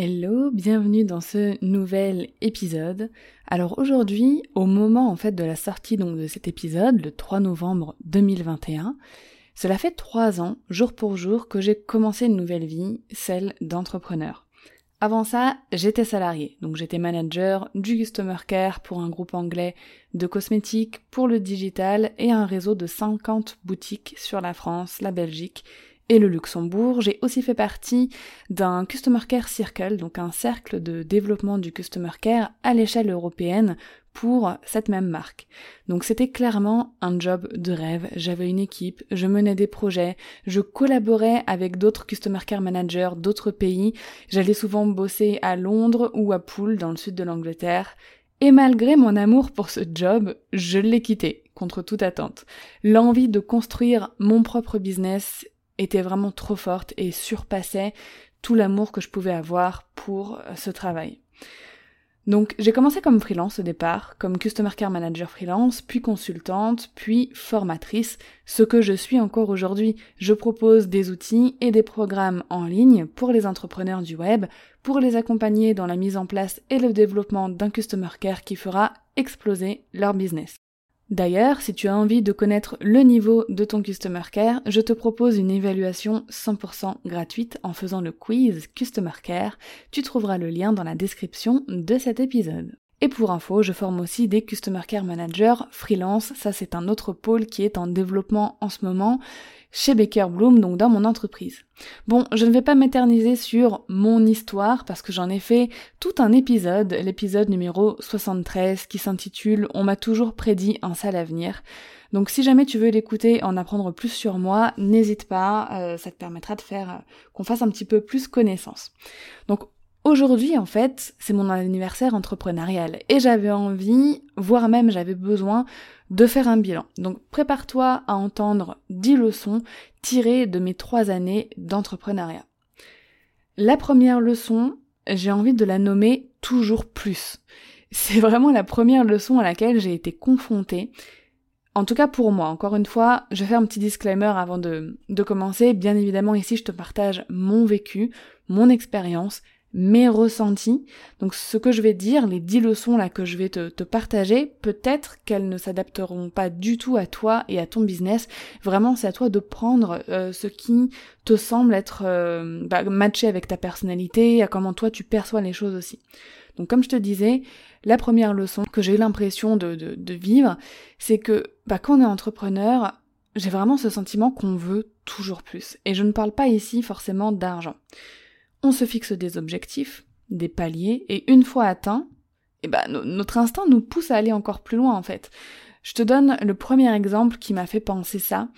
Hello, bienvenue dans ce nouvel épisode. Alors aujourd'hui, au moment en fait de la sortie de cet épisode, le 3 novembre 2021, cela fait trois ans, jour pour jour, que j'ai commencé une nouvelle vie, celle d'entrepreneur. Avant ça, j'étais salarié, donc j'étais manager du Customer Care pour un groupe anglais de cosmétiques, pour le digital et un réseau de 50 boutiques sur la France, la Belgique et le Luxembourg. J'ai aussi fait partie d'un Customer Care Circle, donc un cercle de développement du Customer Care à l'échelle européenne pour cette même marque. Donc c'était clairement un job de rêve. J'avais une équipe, je menais des projets, je collaborais avec d'autres Customer Care Managers d'autres pays. J'allais souvent bosser à Londres ou à Poole dans le sud de l'Angleterre. Et malgré mon amour pour ce job, je l'ai quitté, contre toute attente. L'envie de construire mon propre business était vraiment trop forte et surpassait tout l'amour que je pouvais avoir pour euh, ce travail. Donc j'ai commencé comme freelance au départ, comme Customer Care Manager freelance, puis consultante, puis formatrice, ce que je suis encore aujourd'hui. Je propose des outils et des programmes en ligne pour les entrepreneurs du web, pour les accompagner dans la mise en place et le développement d'un Customer Care qui fera exploser leur business. D'ailleurs, si tu as envie de connaître le niveau de ton Customer Care, je te propose une évaluation 100% gratuite en faisant le quiz Customer Care. Tu trouveras le lien dans la description de cet épisode. Et pour info, je forme aussi des Customer Care Managers freelance. Ça, c'est un autre pôle qui est en développement en ce moment chez Baker Bloom, donc dans mon entreprise. Bon, je ne vais pas m'éterniser sur mon histoire parce que j'en ai fait tout un épisode, l'épisode numéro 73 qui s'intitule On m'a toujours prédit un sale avenir. Donc si jamais tu veux l'écouter, en apprendre plus sur moi, n'hésite pas, euh, ça te permettra de faire euh, qu'on fasse un petit peu plus connaissance. Aujourd'hui, en fait, c'est mon anniversaire entrepreneurial et j'avais envie, voire même j'avais besoin de faire un bilan. Donc prépare-toi à entendre 10 leçons tirées de mes trois années d'entrepreneuriat. La première leçon, j'ai envie de la nommer toujours plus. C'est vraiment la première leçon à laquelle j'ai été confrontée. En tout cas pour moi, encore une fois, je faire un petit disclaimer avant de, de commencer. Bien évidemment, ici, je te partage mon vécu, mon expérience, mes ressentis. Donc ce que je vais dire, les dix leçons là que je vais te, partager, peut-être qu'elles ne s'adapteront pas du tout à toi et à ton business. Vraiment, c'est à toi de prendre euh, ce qui te semble être euh, bah, matché avec ta personnalité, à comment toi tu perçois les choses aussi. Donc comme je te disais, la première leçon que j'ai l'impression de, de, vivre, c'est que bah, quand on est entrepreneur, j'ai vraiment ce sentiment qu'on veut toujours plus. Et je ne parle pas ici forcément d'argent on se fixe des objectifs, des paliers, et une fois atteints, eh ben, notre instinct nous pousse à aller encore plus loin en fait. Je te donne le premier exemple qui m'a fait penser ça.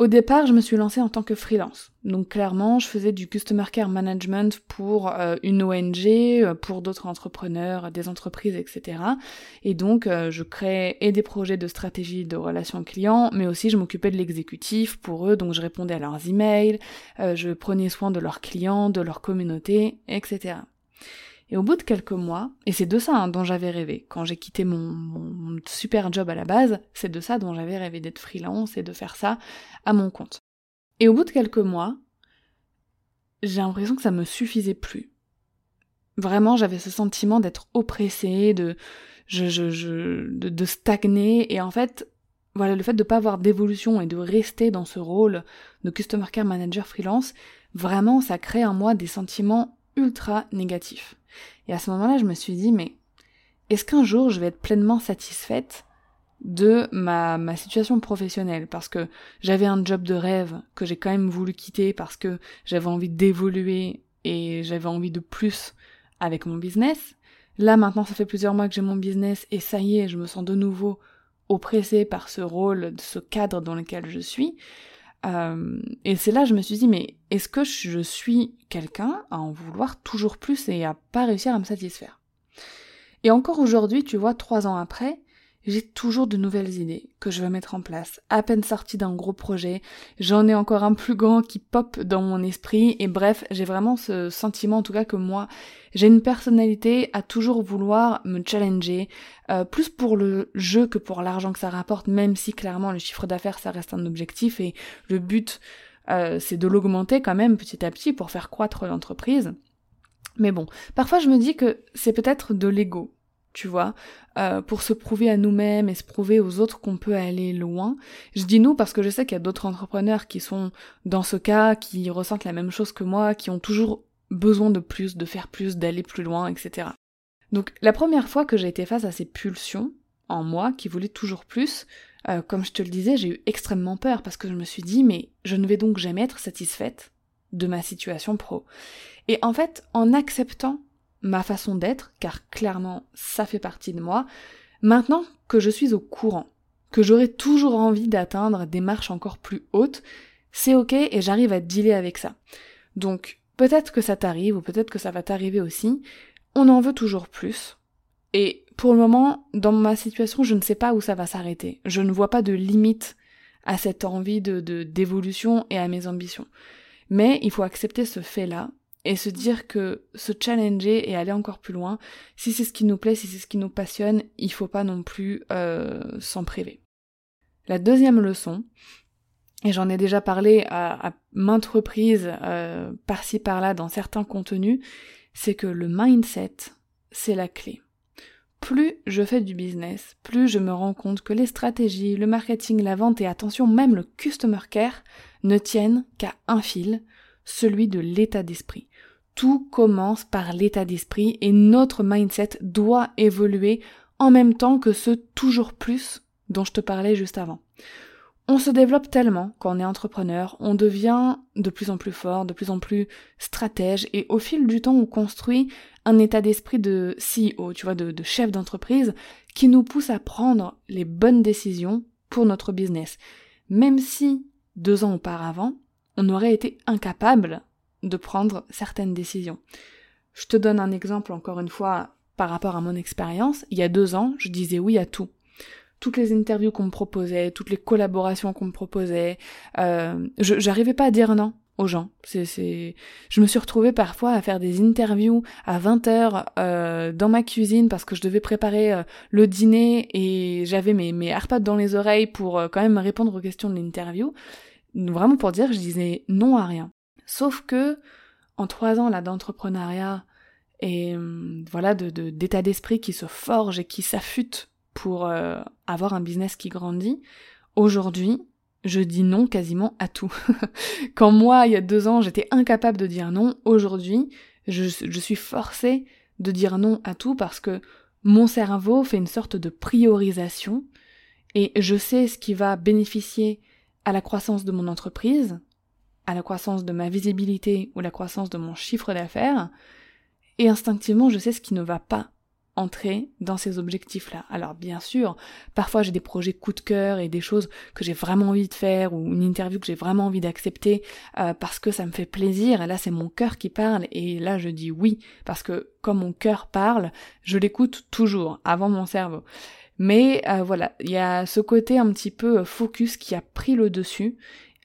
Au départ, je me suis lancée en tant que freelance. Donc clairement, je faisais du customer care management pour euh, une ONG, euh, pour d'autres entrepreneurs, des entreprises, etc. Et donc, euh, je créais et des projets de stratégie de relations clients, mais aussi je m'occupais de l'exécutif pour eux. Donc je répondais à leurs emails, je prenais soin de leurs clients, de leur communauté, etc. Et au bout de quelques mois, et c'est de ça hein, dont j'avais rêvé, quand j'ai quitté mon, super job à la base, c'est de ça dont j'avais rêvé d'être freelance et de faire ça à mon compte. Et au bout de quelques mois, j'ai l'impression que ça me suffisait plus. Vraiment, j'avais ce sentiment d'être oppressée, de, je, je, je, de, de stagner, et en fait, voilà, le fait de ne pas avoir d'évolution et de rester dans ce rôle de Customer Care Manager freelance, vraiment, ça crée en moi des sentiments ultra négatifs. Et à ce moment-là, je me suis dit, mais est-ce qu'un jour je vais être pleinement satisfaite de ma situation professionnelle? Parce que j'avais un job de rêve que j'ai quand même voulu quitter parce que j'avais envie d'évoluer et j'avais envie de plus avec mon business. Là maintenant ça fait plusieurs mois que j'ai mon business et ça y est, je me sens de nouveau oppressée par ce rôle, ce cadre dans lequel je suis. Euh, et c'est là je me suis dit, mais est-ce que je suis quelqu'un à en vouloir toujours plus et à pas réussir à me satisfaire? Et encore aujourd'hui, tu vois, trois ans après, j'ai toujours de nouvelles idées que je veux mettre en place. À peine sortie d'un gros projet, j'en ai encore un plus grand qui pop dans mon esprit et bref, j'ai vraiment ce sentiment en tout cas que moi, j'ai une personnalité à toujours vouloir me challenger, euh, plus pour le jeu que pour l'argent que ça rapporte, même si clairement le chiffre d'affaires ça reste un objectif et le but euh, c'est de l'augmenter quand même petit à petit pour faire croître l'entreprise. Mais bon, parfois je me dis que c'est peut-être de l'ego tu vois, euh, pour se prouver à nous-mêmes et se prouver aux autres qu'on peut aller loin. Je dis nous parce que je sais qu'il y a d'autres entrepreneurs qui sont dans ce cas, qui ressentent la même chose que moi, qui ont toujours besoin de plus, de faire plus, d'aller plus loin, etc. Donc la première fois que j'ai été face à ces pulsions en moi, qui voulaient toujours plus, euh, comme je te le disais, j'ai eu extrêmement peur parce que je me suis dit mais je ne vais donc jamais être satisfaite de ma situation pro. Et en fait, en acceptant ma façon d'être, car clairement ça fait partie de moi, maintenant que je suis au courant, que j'aurai toujours envie d'atteindre des marches encore plus hautes, c'est ok et j'arrive à dealer avec ça. Donc peut-être que ça t'arrive ou peut-être que ça va t'arriver aussi, on en veut toujours plus. Et pour le moment, dans ma situation, je ne sais pas où ça va s'arrêter. Je ne vois pas de limite à cette envie de d'évolution et à mes ambitions. Mais il faut accepter ce fait-là et se dire que se challenger et aller encore plus loin, si c'est ce qui nous plaît, si c'est ce qui nous passionne, il faut pas non plus euh, s'en priver. La deuxième leçon, et j'en ai déjà parlé à, maintes reprises euh, par-ci par-là dans certains contenus, c'est que le mindset, c'est la clé. Plus je fais du business, plus je me rends compte que les stratégies, le marketing, la vente et attention, même le customer care ne tiennent qu'à un fil, celui de l'état d'esprit. Tout commence par l'état d'esprit et notre mindset doit évoluer en même temps que ce toujours plus dont je te parlais juste avant. On se développe tellement quand on est entrepreneur, on devient de plus en plus fort, de plus en plus stratège, et au fil du temps, on construit un état d'esprit de CEO, tu vois, de, de chef d'entreprise, qui nous pousse à prendre les bonnes décisions pour notre business. Même si, deux ans auparavant, on aurait été incapable de prendre certaines décisions. Je te donne un exemple encore une fois par rapport à mon expérience. Il y a deux ans, je disais oui à tout. Toutes les interviews qu'on me proposait, toutes les collaborations qu'on me proposait, euh, j'arrivais pas à dire non aux gens. C'est, je me suis retrouvée parfois à faire des interviews à 20 heures euh, dans ma cuisine parce que je devais préparer euh, le dîner et j'avais mes, mes dans les oreilles pour euh, quand même répondre aux questions de l'interview. Vraiment pour dire, je disais non à rien. Sauf que en trois ans là d'entrepreneuriat et hum, voilà de, d'état d'esprit qui se forge et qui s'affûte pour euh, avoir un business qui grandit, aujourd'hui je dis non quasiment à tout. Quand moi il y a deux ans j'étais incapable de dire non, aujourd'hui je, je suis forcée de dire non à tout parce que mon cerveau fait une sorte de priorisation et je sais ce qui va bénéficier à la croissance de mon entreprise, à la croissance de ma visibilité ou la croissance de mon chiffre d'affaires, et instinctivement je sais ce qui ne va pas entrer dans ces objectifs-là. Alors bien sûr, parfois j'ai des projets coup de cœur et des choses que j'ai vraiment envie de faire ou une interview que j'ai vraiment envie d'accepter euh, parce que ça me fait plaisir et là c'est mon cœur qui parle et là je dis oui parce que comme mon cœur parle, je l'écoute toujours avant mon cerveau. Mais euh, voilà, il y a ce côté un petit peu focus qui a pris le dessus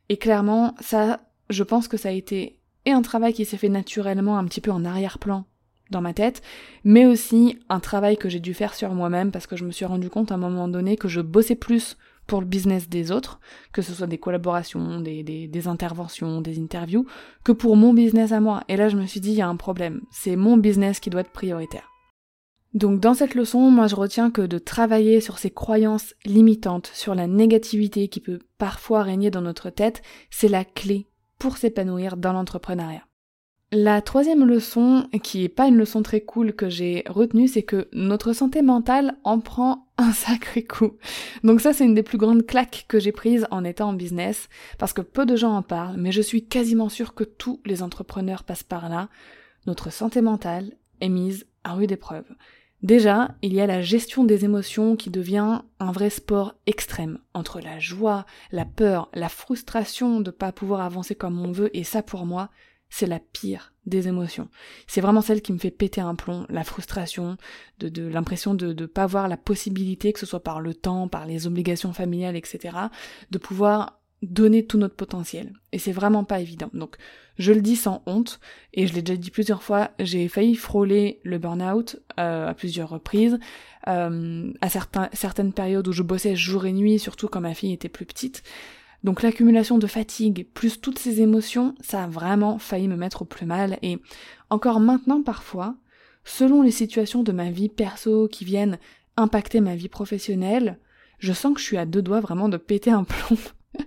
et clairement ça je pense que ça a été et un travail qui s'est fait naturellement un petit peu en arrière-plan dans ma tête, mais aussi un travail que j'ai dû faire sur moi-même parce que je me suis rendu compte à un moment donné que je bossais plus pour le business des autres, que ce soit des collaborations, des, des, des, interventions, des interviews, que pour mon business à moi. Et là, je me suis dit, il y a un problème. C'est mon business qui doit être prioritaire. Donc dans cette leçon, moi je retiens que de travailler sur ces croyances limitantes, sur la négativité qui peut parfois régner dans notre tête, c'est la clé pour s'épanouir dans l'entrepreneuriat. La troisième leçon, qui est pas une leçon très cool que j'ai retenue, c'est que notre santé mentale en prend un sacré coup. Donc ça, c'est une des plus grandes claques que j'ai prises en étant en business, parce que peu de gens en parlent, mais je suis quasiment sûre que tous les entrepreneurs passent par là. Notre santé mentale est mise à rude épreuve. Déjà, il y a la gestion des émotions qui devient un vrai sport extrême, entre la joie, la peur, la frustration de pas pouvoir avancer comme on veut, et ça pour moi, c'est la pire des émotions. C'est vraiment celle qui me fait péter un plomb, la frustration, de, de l'impression de ne pas avoir la possibilité, que ce soit par le temps, par les obligations familiales, etc., de pouvoir donner tout notre potentiel. Et c'est vraiment pas évident. Donc, je le dis sans honte, et je l'ai déjà dit plusieurs fois, j'ai failli frôler le burn-out euh, à plusieurs reprises, euh, à certains, certaines périodes où je bossais jour et nuit, surtout quand ma fille était plus petite. Donc l'accumulation de fatigue, plus toutes ces émotions, ça a vraiment failli me mettre au plus mal, et encore maintenant parfois, selon les situations de ma vie perso qui viennent impacter ma vie professionnelle, je sens que je suis à deux doigts vraiment de péter un plomb.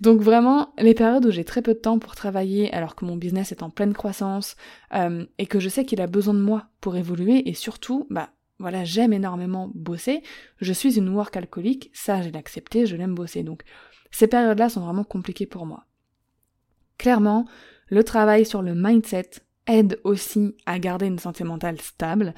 Donc vraiment, les périodes où j'ai très peu de temps pour travailler alors que mon business est en pleine croissance euh, et que je sais qu'il a besoin de moi pour évoluer et surtout, bah voilà, j'aime énormément bosser. Je suis une work alcoolique, ça j'ai l'accepté, je l'aime bosser. Donc ces périodes-là sont vraiment compliquées pour moi. Clairement, le travail sur le mindset aide aussi à garder une santé mentale stable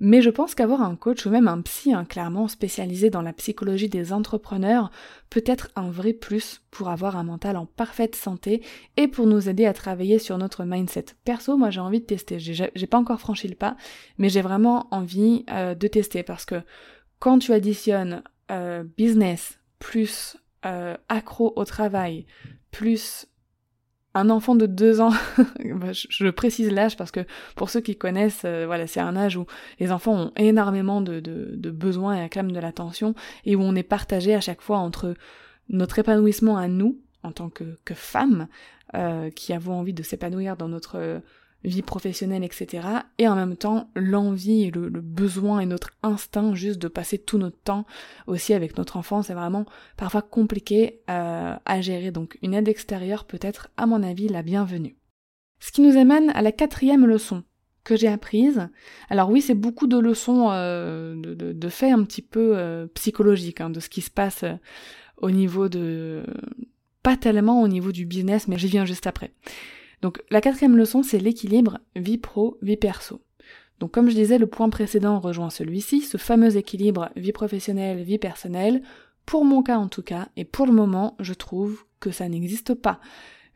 mais je pense qu'avoir un coach ou même un psy hein, clairement spécialisé dans la psychologie des entrepreneurs peut être un vrai plus pour avoir un mental en parfaite santé et pour nous aider à travailler sur notre mindset. Perso, moi j'ai envie de tester. J'ai pas encore franchi le pas, mais j'ai vraiment envie euh, de tester parce que quand tu additionnes euh, business plus euh, accro au travail plus un enfant de deux ans, bah, je précise l'âge parce que pour ceux qui connaissent, euh, voilà, c'est un âge où les enfants ont énormément de, de, besoins et acclament de l'attention et où on est partagé à chaque fois entre notre épanouissement à nous en tant que, que femmes euh, qui avons envie de s'épanouir dans notre vie professionnelle, etc. Et en même temps, l'envie et le, besoin et notre instinct juste de passer tout notre temps aussi avec notre enfant, c'est vraiment parfois compliqué euh, à gérer. Donc une aide extérieure peut être, à mon avis, la bienvenue. Ce qui nous amène à la quatrième leçon que j'ai apprise. Alors oui, c'est beaucoup de leçons euh, de, de, faits un petit peu euh, psychologiques, hein, de ce qui se passe au niveau de... pas tellement au niveau du business, mais j'y viens juste après. Donc la quatrième leçon, c'est l'équilibre vie pro, vie perso. Donc comme je disais, le point précédent rejoint celui-ci, ce fameux équilibre vie professionnelle, vie personnelle. Pour mon cas en tout cas, et pour le moment, je trouve que ça n'existe pas.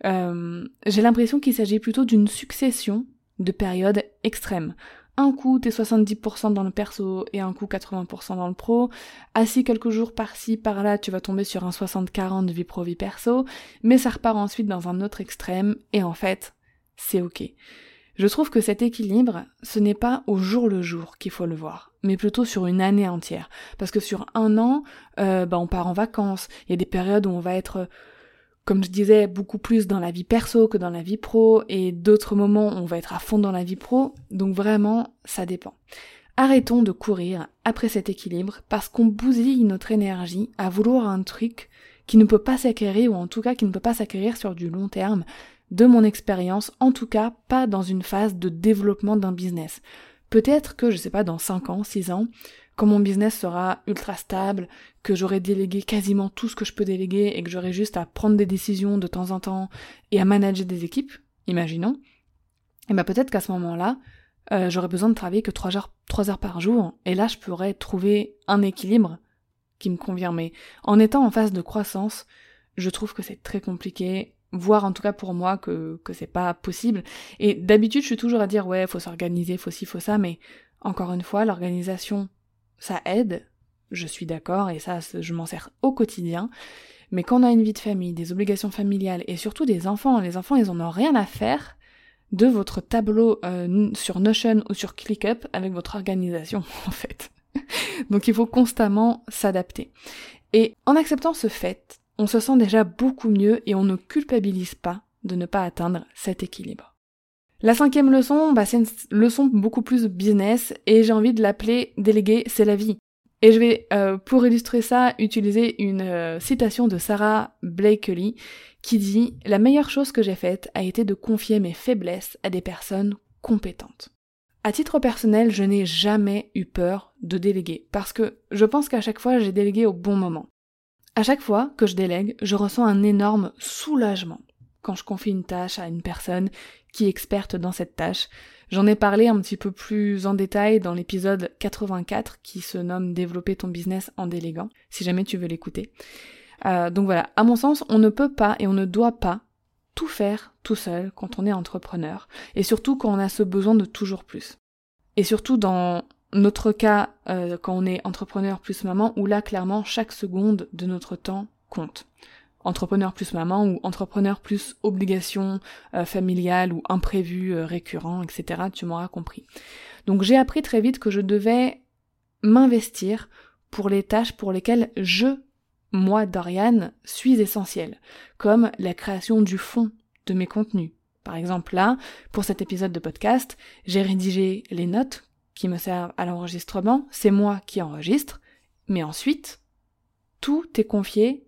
Euh, j'ai l'impression qu'il s'agit plutôt d'une succession de périodes extrêmes un coup t'es 70% dans le perso et un coup 80% dans le pro. Assis quelques jours par-ci, par-là, tu vas tomber sur un 60-40 vie pro, vie perso, mais ça repart ensuite dans un autre extrême et en fait, c'est ok. Je trouve que cet équilibre, ce n'est pas au jour le jour qu'il faut le voir, mais plutôt sur une année entière. Parce que sur un an, euh, bah on part en vacances, il y a des périodes où on va être comme je disais, beaucoup plus dans la vie perso que dans la vie pro, et d'autres moments on va être à fond dans la vie pro, donc vraiment, ça dépend. Arrêtons de courir après cet équilibre parce qu'on bousille notre énergie à vouloir un truc qui ne peut pas s'acquérir, ou en tout cas qui ne peut pas s'acquérir sur du long terme, de mon expérience, en tout cas pas dans une phase de développement d'un business. Peut-être que, je sais pas, dans 5 ans, 6 ans, quand mon business sera ultra stable, que j'aurai délégué quasiment tout ce que je peux déléguer et que j'aurai juste à prendre des décisions de temps en temps et à manager des équipes, imaginons, et ben peut-être qu'à ce moment-là, euh, j'aurai besoin de travailler que 3 heures, 3 heures par jour, et là je pourrais trouver un équilibre qui me convient. Mais en étant en phase de croissance, je trouve que c'est très compliqué, voire en tout cas pour moi que, que c'est pas possible. Et d'habitude je suis toujours à dire ouais, faut s'organiser, faut ci, faut ça, mais encore une fois, l'organisation ça aide, je suis d'accord, et ça, je m'en sers au quotidien. Mais quand on a une vie de famille, des obligations familiales, et surtout des enfants, les enfants, ils en ont rien à faire de votre tableau euh, sur Notion ou sur ClickUp avec votre organisation, en fait. Donc il faut constamment s'adapter. Et en acceptant ce fait, on se sent déjà beaucoup mieux et on ne culpabilise pas de ne pas atteindre cet équilibre. La cinquième leçon, bah, c'est une leçon beaucoup plus business et j'ai envie de l'appeler déléguer, c'est la vie. Et je vais, euh, pour illustrer ça, utiliser une euh, citation de Sarah Blakely qui dit La meilleure chose que j'ai faite a été de confier mes faiblesses à des personnes compétentes. À titre personnel, je n'ai jamais eu peur de déléguer parce que je pense qu'à chaque fois j'ai délégué au bon moment. À chaque fois que je délègue, je ressens un énorme soulagement. Quand je confie une tâche à une personne qui est experte dans cette tâche. J'en ai parlé un petit peu plus en détail dans l'épisode 84 qui se nomme Développer ton business en déléguant, si jamais tu veux l'écouter. Euh, donc voilà, à mon sens, on ne peut pas et on ne doit pas tout faire tout seul quand on est entrepreneur, et surtout quand on a ce besoin de toujours plus. Et surtout dans notre cas, euh, quand on est entrepreneur plus maman, où là clairement chaque seconde de notre temps compte entrepreneur plus maman ou entrepreneur plus obligation euh, familiale ou imprévu euh, récurrent, etc. Tu m'auras compris. Donc j'ai appris très vite que je devais m'investir pour les tâches pour lesquelles je, moi, Dorian, suis essentielle, comme la création du fond de mes contenus. Par exemple là, pour cet épisode de podcast, j'ai rédigé les notes qui me servent à l'enregistrement, c'est moi qui enregistre, mais ensuite, tout est confié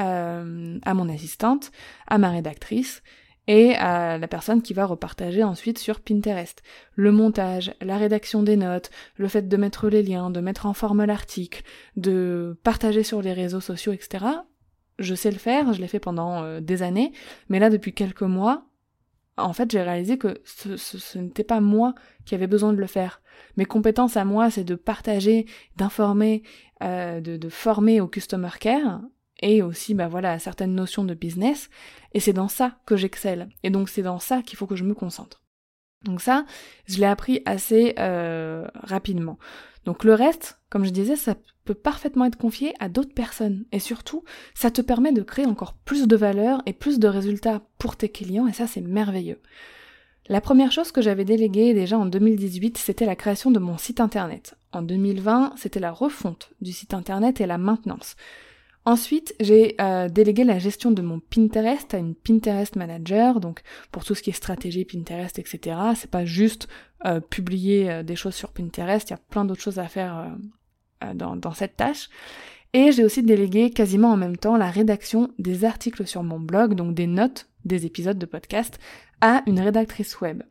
euh, à mon assistante, à ma rédactrice et à la personne qui va repartager ensuite sur Pinterest. Le montage, la rédaction des notes, le fait de mettre les liens, de mettre en forme l'article, de partager sur les réseaux sociaux, etc. Je sais le faire, je l'ai fait pendant euh, des années, mais là depuis quelques mois, en fait j'ai réalisé que ce, n'était pas moi qui avais besoin de le faire. Mes compétences à moi, c'est de partager, d'informer, euh, de, de former au customer care, et aussi bah voilà certaines notions de business et c'est dans ça que j'excelle et donc c'est dans ça qu'il faut que je me concentre donc ça je l'ai appris assez euh, rapidement donc le reste comme je disais ça peut parfaitement être confié à d'autres personnes et surtout ça te permet de créer encore plus de valeur et plus de résultats pour tes clients et ça c'est merveilleux la première chose que j'avais déléguée déjà en 2018, c'était la création de mon site internet. En 2020, c'était la refonte du site internet et la maintenance. Ensuite, j'ai euh, délégué la gestion de mon Pinterest à une Pinterest manager, donc pour tout ce qui est stratégie Pinterest, etc. C'est pas juste euh, publier euh, des choses sur Pinterest, il y a plein d'autres choses à faire dans, dans, cette tâche. Et j'ai aussi délégué quasiment en même temps la rédaction des articles sur mon blog, donc des notes des épisodes de podcast, à une rédactrice web.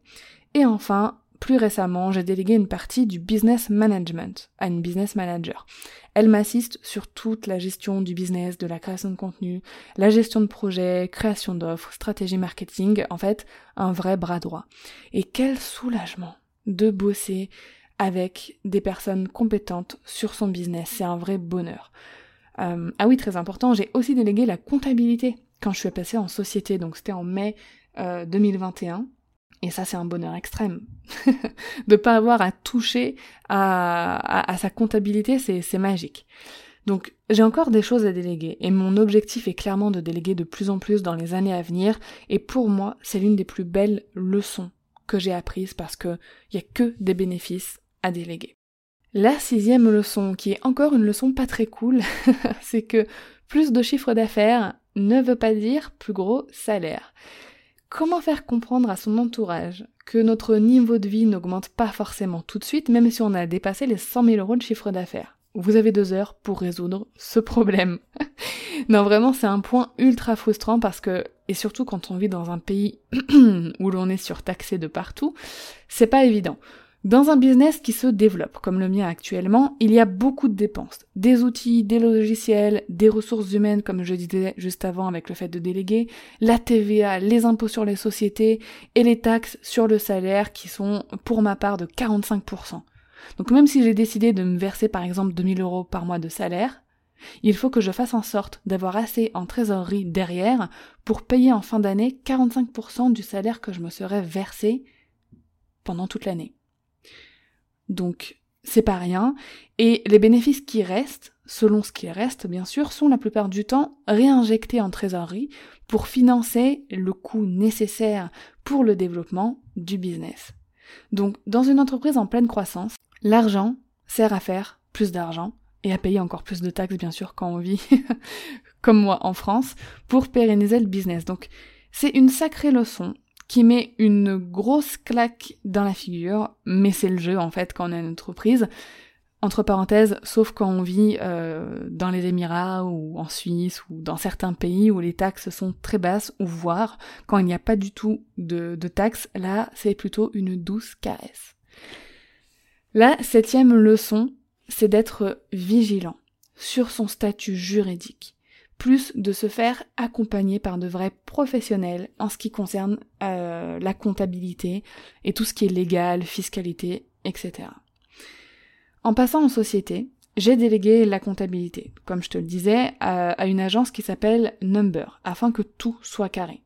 Et enfin, plus récemment, j'ai délégué une partie du business management à une business manager. Elle m'assiste sur toute la gestion du business, de la création de contenu, la gestion de projets, création d'offres, stratégie marketing, en fait, un vrai bras droit. Et quel soulagement de bosser avec des personnes compétentes sur son business, c'est un vrai bonheur. Euh, ah oui, très important, j'ai aussi délégué la comptabilité quand je suis passée en société, donc c'était en mai 2021. Et ça, c'est un bonheur extrême. de pas avoir à toucher à, sa comptabilité, c'est magique. Donc j'ai encore des choses à déléguer et mon objectif est clairement de déléguer de plus en plus dans les années à venir et pour moi c'est l'une des plus belles leçons que j'ai apprises parce que il y a que des bénéfices à déléguer. La sixième leçon, qui est encore une leçon pas très cool, c'est que plus de chiffre d'affaires ne veut pas dire plus gros salaire. Comment faire comprendre à son entourage que notre niveau de vie n'augmente pas forcément tout de suite, même si on a dépassé les 100 000 euros de chiffre d'affaires? Vous avez deux heures pour résoudre ce problème. non, vraiment, c'est un point ultra frustrant parce que, et surtout quand on vit dans un pays où l'on est surtaxé de partout, c'est pas évident. Dans un business qui se développe, comme le mien actuellement, il y a beaucoup de dépenses. Des outils, des logiciels, des ressources humaines, comme je disais juste avant avec le fait de déléguer, la TVA, les impôts sur les sociétés et les taxes sur le salaire qui sont pour ma part de 45%. Donc même si j'ai décidé de me verser par exemple 2000 euros par mois de salaire, il faut que je fasse en sorte d'avoir assez en trésorerie derrière pour payer en fin d'année 45% du salaire que je me serais versé pendant toute l'année. Donc, c'est pas rien. Et les bénéfices qui restent, selon ce qui reste bien sûr, sont la plupart du temps réinjectés en trésorerie pour financer le coût nécessaire pour le développement du business. Donc, dans une entreprise en pleine croissance, l'argent sert à faire plus d'argent et à payer encore plus de taxes, bien sûr, quand on vit comme moi en France, pour pérenniser le business. Donc, c'est une sacrée leçon qui met une grosse claque dans la figure, mais c'est le jeu en fait quand on a une entreprise. Entre parenthèses, sauf quand on vit euh, dans les Émirats ou en Suisse ou dans certains pays où les taxes sont très basses, ou voire quand il n'y a pas du tout de, de taxes, là c'est plutôt une douce caresse. La septième leçon, c'est d'être vigilant sur son statut juridique plus de se faire accompagner par de vrais professionnels en ce qui concerne euh, la comptabilité et tout ce qui est légal, fiscalité, etc. En passant en société, j'ai délégué la comptabilité, comme je te le disais, à, une agence qui s'appelle Number, afin que tout soit carré.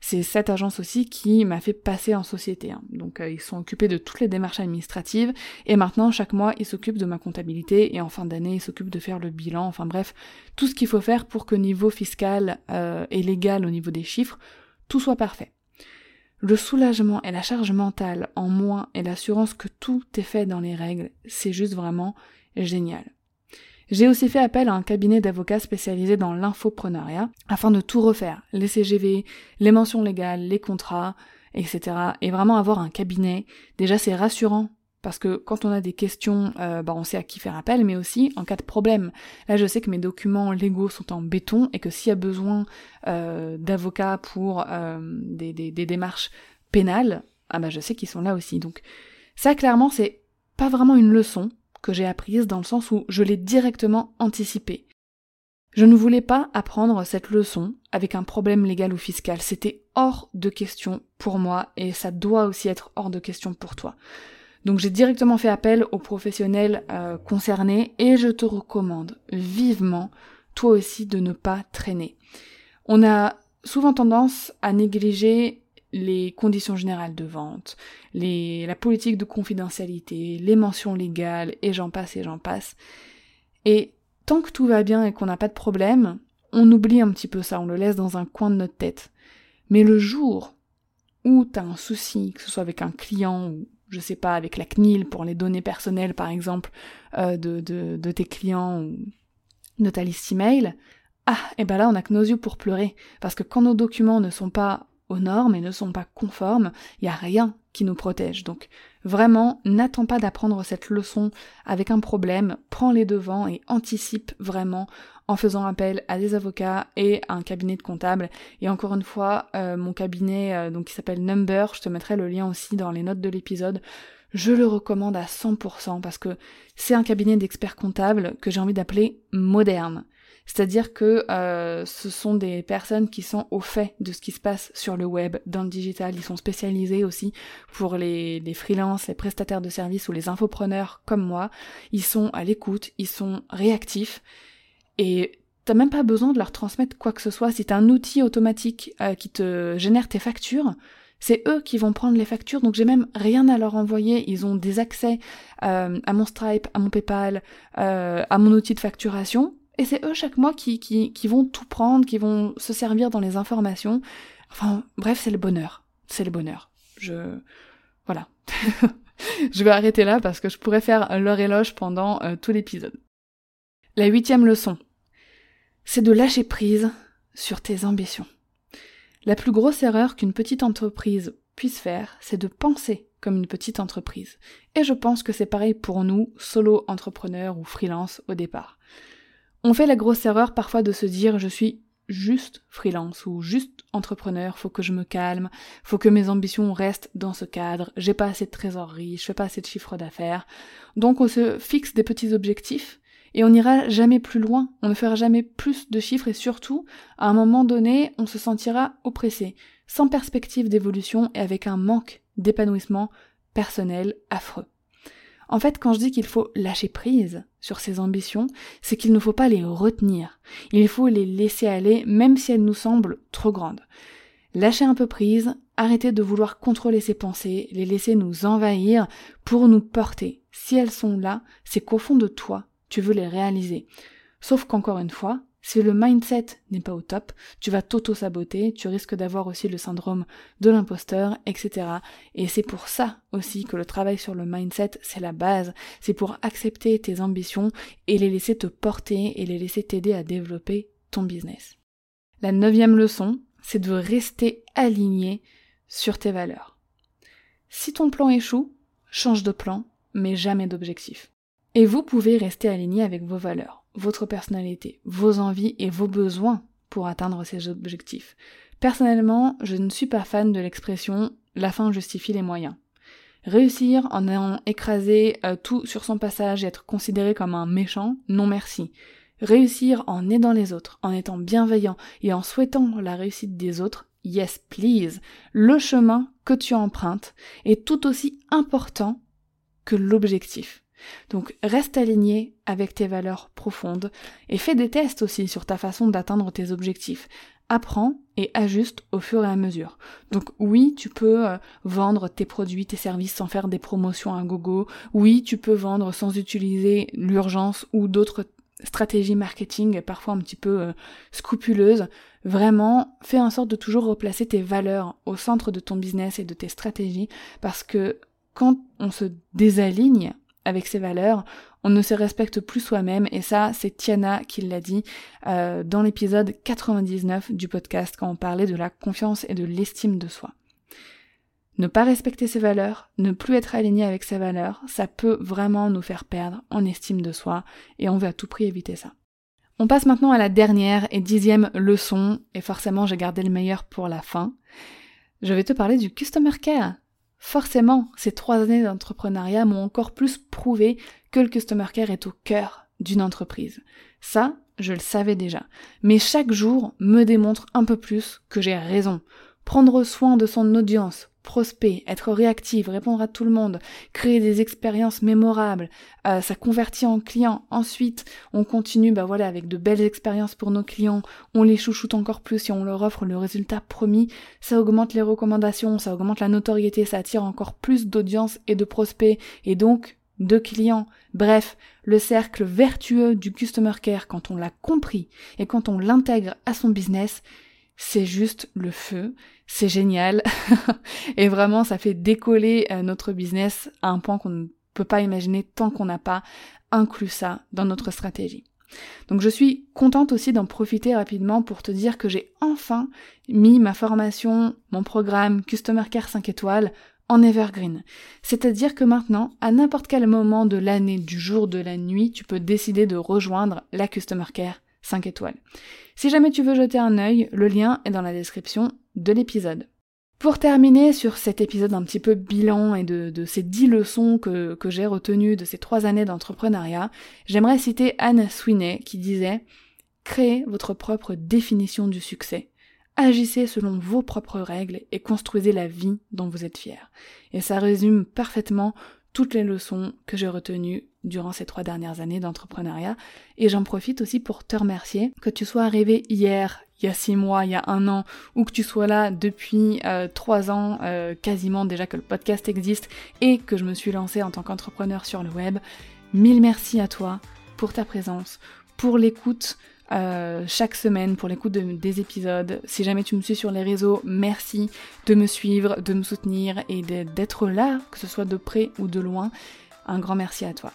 C'est cette agence aussi qui m'a fait passer en société. Hein. Donc euh, ils sont occupés de toutes les démarches administratives et maintenant chaque mois ils s'occupent de ma comptabilité et en fin d'année ils s'occupent de faire le bilan. Enfin bref, tout ce qu'il faut faire pour que niveau fiscal euh, et légal au niveau des chiffres, tout soit parfait. Le soulagement et la charge mentale en moins et l'assurance que tout est fait dans les règles, c'est juste vraiment génial. J'ai aussi fait appel à un cabinet d'avocats spécialisé dans l'infoprenariat afin de tout refaire, les CGV, les mentions légales, les contrats, etc. Et vraiment avoir un cabinet. Déjà c'est rassurant parce que quand on a des questions, euh, bah on sait à qui faire appel, mais aussi en cas de problème. Là, je sais que mes documents légaux sont en béton et que s'il y a besoin euh, d'avocats pour euh, des, des, des, démarches pénales, ah bah je sais qu'ils sont là aussi. Donc ça, clairement, c'est pas vraiment une leçon, que j'ai apprise dans le sens où je l'ai directement anticipé. Je ne voulais pas apprendre cette leçon avec un problème légal ou fiscal. C'était hors de question pour moi et ça doit aussi être hors de question pour toi. Donc j'ai directement fait appel aux professionnels euh, concernés et je te recommande vivement, toi aussi, de ne pas traîner. On a souvent tendance à négliger les conditions générales de vente, la politique de confidentialité, les mentions légales, et j'en passe et j'en passe. Et tant que tout va bien et qu'on n'a pas de problème, on oublie un petit peu ça, on le laisse dans un coin de notre tête. Mais le jour où tu as un souci, que ce soit avec un client ou je sais pas, avec la CNIL pour les données personnelles par exemple euh, de, de, de, tes clients ou de ta liste email, ah, et ben là on a que nos yeux pour pleurer. Parce que quand nos documents ne sont pas normes et ne sont pas conformes, il n'y a rien qui nous protège. Donc vraiment, n'attends pas d'apprendre cette leçon avec un problème, prends les devants et anticipe vraiment en faisant appel à des avocats et à un cabinet de comptables. Et encore une fois, euh, mon cabinet euh, donc qui s'appelle Number, je te mettrai le lien aussi dans les notes de l'épisode. Je le recommande à 100% parce que c'est un cabinet d'experts comptables que j'ai envie d'appeler moderne. C'est-à-dire que euh, ce sont des personnes qui sont au fait de ce qui se passe sur le web, dans le digital. Ils sont spécialisés aussi pour les, les freelances, les prestataires de services ou les infopreneurs comme moi. Ils sont à l'écoute, ils sont réactifs et t'as même pas besoin de leur transmettre quoi que ce soit. Si t'as un outil automatique euh, qui te génère tes factures, c'est eux qui vont prendre les factures, donc j'ai même rien à leur envoyer. Ils ont des accès euh, à mon Stripe, à mon PayPal, à mon outil de facturation. Et c'est eux chaque mois qui, vont tout prendre, qui vont se servir dans les informations. Enfin, bref, c'est le bonheur. C'est le bonheur. Je... Voilà. je vais arrêter là parce que je pourrais faire leur éloge pendant euh, tout l'épisode. La huitième leçon, c'est de lâcher prise sur tes ambitions. La plus grosse erreur qu'une petite entreprise puisse faire, c'est de penser comme une petite entreprise. Et je pense que c'est pareil pour nous, solo entrepreneurs ou freelance au départ. On fait la grosse erreur parfois de se dire je suis juste freelance ou juste entrepreneur, faut que je me calme, faut que mes ambitions restent dans ce cadre, j'ai pas assez de trésorerie, je fais pas assez de chiffre d'affaires. Donc on se fixe des petits objectifs et on n'ira jamais plus loin, on ne fera jamais plus de chiffres et surtout, à un moment donné, on se sentira oppressé, sans perspective d'évolution et avec un manque d'épanouissement personnel affreux. En fait, quand je dis qu'il faut lâcher prise sur ses ambitions, c'est qu'il ne faut pas les retenir. Il faut les laisser aller, même si elles nous semblent trop grandes. Lâcher un peu prise, arrêter de vouloir contrôler ses pensées, les laisser nous envahir pour nous porter. Si elles sont là, c'est qu'au fond de toi, tu veux les réaliser. Sauf qu'encore une fois, si le mindset n'est pas au top, tu vas t'auto-saboter, tu risques d'avoir aussi le syndrome de l'imposteur, etc. Et c'est pour ça aussi que le travail sur le mindset, c'est la base. C'est pour accepter tes ambitions et les laisser te porter et les laisser t'aider à développer ton business. La neuvième leçon, c'est de rester aligné sur tes valeurs. Si ton plan échoue, change de plan, mais jamais d'objectif. Et vous pouvez rester aligné avec vos valeurs votre personnalité, vos envies et vos besoins pour atteindre ces objectifs. Personnellement, je ne suis pas fan de l'expression la fin justifie les moyens. Réussir en ayant écrasé euh, tout sur son passage et être considéré comme un méchant, non merci. réussir en aidant les autres, en étant bienveillant et en souhaitant la réussite des autres, yes please, le chemin que tu empruntes est tout aussi important que l'objectif. Donc reste aligné avec tes valeurs profondes et fais des tests aussi sur ta façon d'atteindre tes objectifs. Apprends et ajuste au fur et à mesure. Donc oui, tu peux euh, vendre tes produits, tes services sans faire des promotions à gogo. Oui, tu peux vendre sans utiliser l'urgence ou d'autres stratégies marketing parfois un petit peu euh, scrupuleuses. Vraiment, fais en sorte de toujours replacer tes valeurs au centre de ton business et de tes stratégies parce que quand on se désaligne avec ces valeurs, on ne se respecte plus soi-même et ça c'est Tiana qui l'a dit euh, dans l'épisode 99 du podcast quand on parlait de la confiance et de l'estime de soi. Ne pas respecter ses valeurs, ne plus être aligné avec ses valeurs, ça peut vraiment nous faire perdre en estime de soi et on veut à tout prix éviter ça. On passe maintenant à la dernière et dixième leçon, et forcément j'ai gardé le meilleur pour la fin. Je vais te parler du Customer Care. Forcément, ces trois années d'entrepreneuriat m'ont encore plus prouvé que le Customer Care est au cœur d'une entreprise. Ça, je le savais déjà. Mais chaque jour me démontre un peu plus que j'ai raison. Prendre soin de son audience, prospect, être réactive, répondre à tout le monde, créer des expériences mémorables, euh, ça convertit en clients. Ensuite, on continue, bah voilà, avec de belles expériences pour nos clients, on les chouchoute encore plus et on leur offre le résultat promis. Ça augmente les recommandations, ça augmente la notoriété, ça attire encore plus d'audience et de prospects et donc de clients. Bref, le cercle vertueux du customer care quand on l'a compris et quand on l'intègre à son business, c'est juste le feu, c'est génial et vraiment ça fait décoller euh, notre business à un point qu'on ne peut pas imaginer tant qu'on n'a pas inclus ça dans notre stratégie. Donc je suis contente aussi d'en profiter rapidement pour te dire que j'ai enfin mis ma formation, mon programme Customer Care 5 étoiles en evergreen. C'est-à-dire que maintenant, à n'importe quel moment de l'année, du jour, de la nuit, tu peux décider de rejoindre la Customer Care 5 étoiles. Si jamais tu veux jeter un œil, le lien est dans la description de l'épisode. Pour terminer sur cet épisode un petit peu bilan et de, ces dix leçons que, j'ai retenues de ces trois années d'entrepreneuriat, j'aimerais citer Anne Sweeney qui disait Créez votre propre définition du succès. Agissez selon vos propres règles et construisez la vie dont vous êtes fier. Et ça résume parfaitement toutes les leçons que j'ai retenues durant ces trois dernières années d'entrepreneuriat. Et j'en profite aussi pour te remercier, que tu sois arrivé hier, il y a six mois, il y a un an, ou que tu sois là depuis euh, trois ans, euh, quasiment déjà que le podcast existe, et que je me suis lancée en tant qu'entrepreneur sur le web. Mille merci à toi pour ta présence, pour l'écoute, euh, chaque semaine pour l'écoute des épisodes. Si jamais tu me suis sur les réseaux, merci de me suivre, de me soutenir et d'être là, que ce soit de près ou de loin. Un grand merci à toi.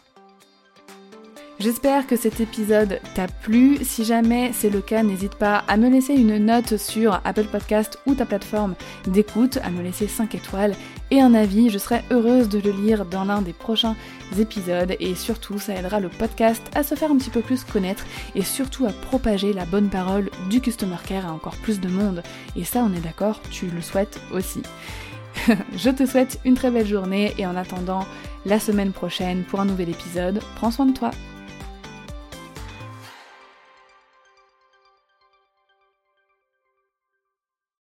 J'espère que cet épisode t'a plu. Si jamais c'est le cas, n'hésite pas à me laisser une note sur Apple Podcast ou ta plateforme d'écoute, à me laisser 5 étoiles et un avis. Je serai heureuse de le lire dans l'un des prochains épisodes et surtout ça aidera le podcast à se faire un petit peu plus connaître et surtout à propager la bonne parole du Customer Care à encore plus de monde. Et ça, on est d'accord, tu le souhaites aussi. Je te souhaite une très belle journée et en attendant la semaine prochaine pour un nouvel épisode, prends soin de toi.